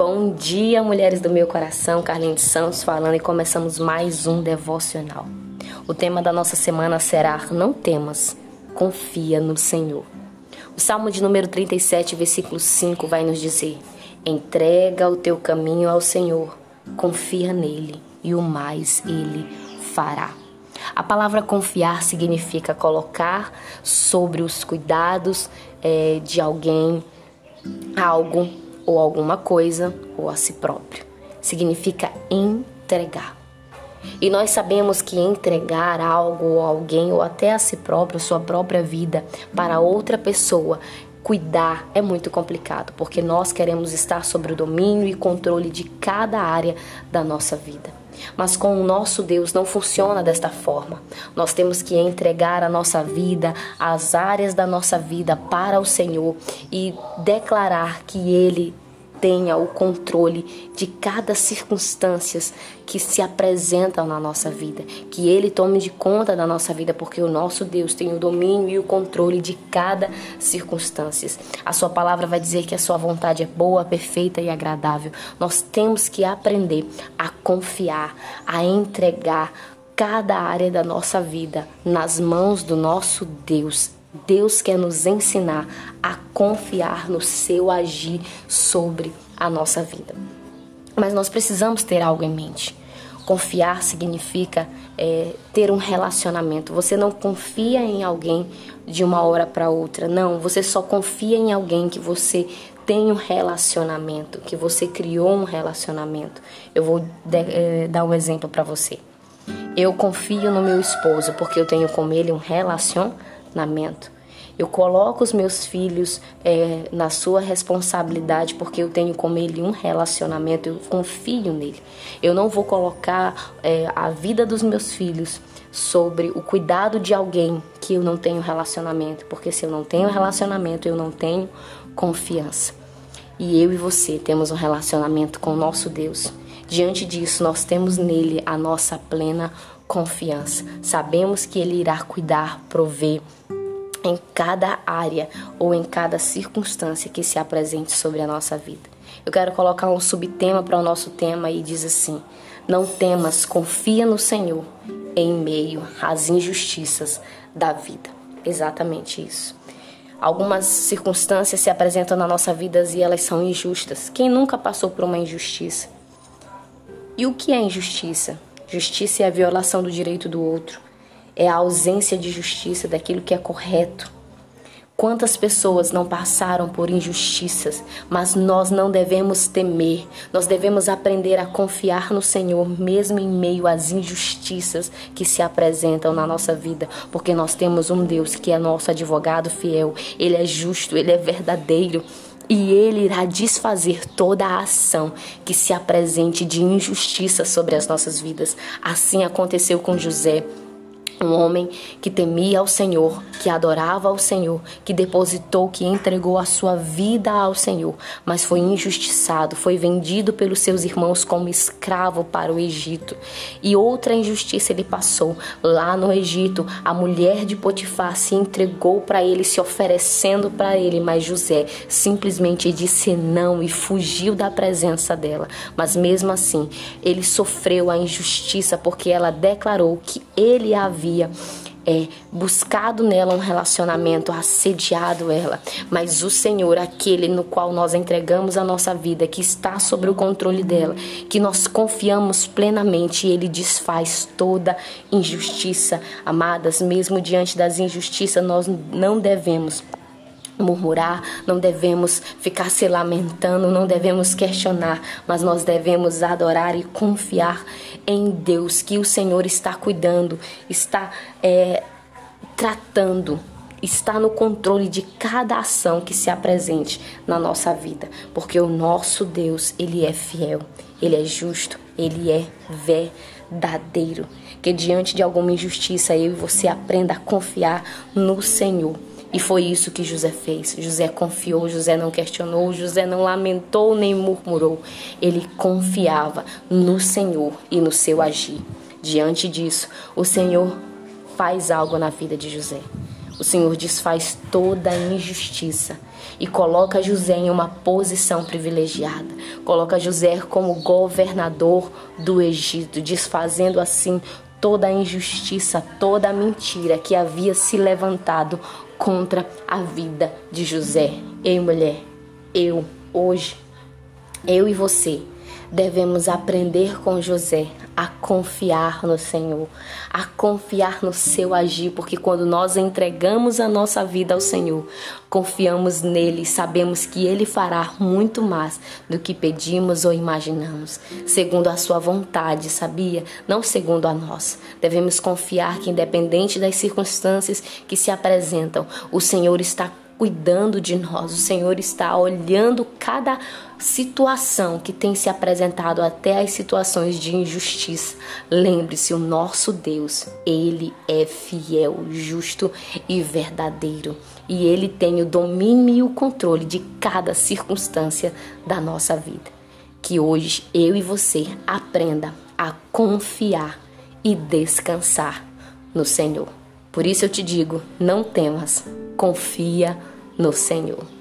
Bom dia, mulheres do meu coração, Carlinhos Santos falando e começamos mais um devocional. O tema da nossa semana será Não temas, confia no Senhor. O Salmo de número 37, versículo 5 vai nos dizer: Entrega o teu caminho ao Senhor, confia nele e o mais ele fará. A palavra confiar significa colocar sobre os cuidados é, de alguém algo ou alguma coisa ou a si próprio. Significa entregar. E nós sabemos que entregar algo ou alguém ou até a si próprio, sua própria vida para outra pessoa, cuidar é muito complicado, porque nós queremos estar sobre o domínio e controle de cada área da nossa vida. Mas com o nosso Deus não funciona desta forma. Nós temos que entregar a nossa vida, as áreas da nossa vida para o Senhor e declarar que Ele tenha o controle de cada circunstância que se apresentam na nossa vida, que Ele tome de conta da nossa vida, porque o nosso Deus tem o domínio e o controle de cada circunstância. A Sua palavra vai dizer que a Sua vontade é boa, perfeita e agradável. Nós temos que aprender a confiar, a entregar cada área da nossa vida nas mãos do nosso Deus Deus quer nos ensinar a confiar no seu agir sobre a nossa vida. Mas nós precisamos ter algo em mente. Confiar significa é, ter um relacionamento. Você não confia em alguém de uma hora para outra. Não, você só confia em alguém que você tem um relacionamento, que você criou um relacionamento. Eu vou de, é, dar um exemplo para você. Eu confio no meu esposo porque eu tenho com ele um relacionamento relacionamento. Eu coloco os meus filhos é, na sua responsabilidade porque eu tenho com ele um relacionamento, eu confio nele. Eu não vou colocar é, a vida dos meus filhos sobre o cuidado de alguém que eu não tenho relacionamento, porque se eu não tenho relacionamento, eu não tenho confiança. E eu e você temos um relacionamento com o nosso Deus. Diante disso, nós temos nele a nossa plena confiança. Sabemos que ele irá cuidar, prover em cada área ou em cada circunstância que se apresente sobre a nossa vida. Eu quero colocar um subtema para o nosso tema e diz assim: Não temas, confia no Senhor em meio às injustiças da vida. Exatamente isso. Algumas circunstâncias se apresentam na nossa vida e elas são injustas. Quem nunca passou por uma injustiça? E o que é injustiça? Justiça é a violação do direito do outro. É a ausência de justiça daquilo que é correto. Quantas pessoas não passaram por injustiças, mas nós não devemos temer, nós devemos aprender a confiar no Senhor, mesmo em meio às injustiças que se apresentam na nossa vida, porque nós temos um Deus que é nosso advogado fiel, ele é justo, ele é verdadeiro e ele irá desfazer toda a ação que se apresente de injustiça sobre as nossas vidas. Assim aconteceu com José. Um homem que temia ao Senhor, que adorava ao Senhor, que depositou, que entregou a sua vida ao Senhor, mas foi injustiçado, foi vendido pelos seus irmãos como escravo para o Egito. E outra injustiça ele passou. Lá no Egito, a mulher de Potifar se entregou para ele, se oferecendo para ele, mas José simplesmente disse não e fugiu da presença dela. Mas mesmo assim, ele sofreu a injustiça porque ela declarou que ele havia havia é, buscado nela um relacionamento, assediado ela, mas o Senhor, aquele no qual nós entregamos a nossa vida, que está sobre o controle dela, que nós confiamos plenamente, ele desfaz toda injustiça. Amadas, mesmo diante das injustiças, nós não devemos murmurar, não devemos ficar se lamentando, não devemos questionar, mas nós devemos adorar e confiar em Deus, que o Senhor está cuidando, está é, tratando, está no controle de cada ação que se apresente na nossa vida, porque o nosso Deus, ele é fiel, ele é justo, ele é verdadeiro. Que diante de alguma injustiça eu e você aprenda a confiar no Senhor e foi isso que José fez. José confiou, José não questionou, José não lamentou nem murmurou. Ele confiava no Senhor e no seu agir. Diante disso, o Senhor faz algo na vida de José. O Senhor desfaz toda a injustiça e coloca José em uma posição privilegiada. Coloca José como governador do Egito, desfazendo assim toda a injustiça, toda a mentira que havia se levantado contra a vida de José. Ei, mulher, eu hoje, eu e você devemos aprender com José a confiar no Senhor, a confiar no seu agir, porque quando nós entregamos a nossa vida ao Senhor, confiamos nele, sabemos que ele fará muito mais do que pedimos ou imaginamos, segundo a sua vontade, sabia? Não segundo a nossa. Devemos confiar que independente das circunstâncias que se apresentam, o Senhor está cuidando de nós, o Senhor está olhando cada situação que tem se apresentado até as situações de injustiça. Lembre-se, o nosso Deus, ele é fiel, justo e verdadeiro, e ele tem o domínio e o controle de cada circunstância da nossa vida. Que hoje eu e você aprenda a confiar e descansar no Senhor. Por isso eu te digo: não temas, confia no Senhor.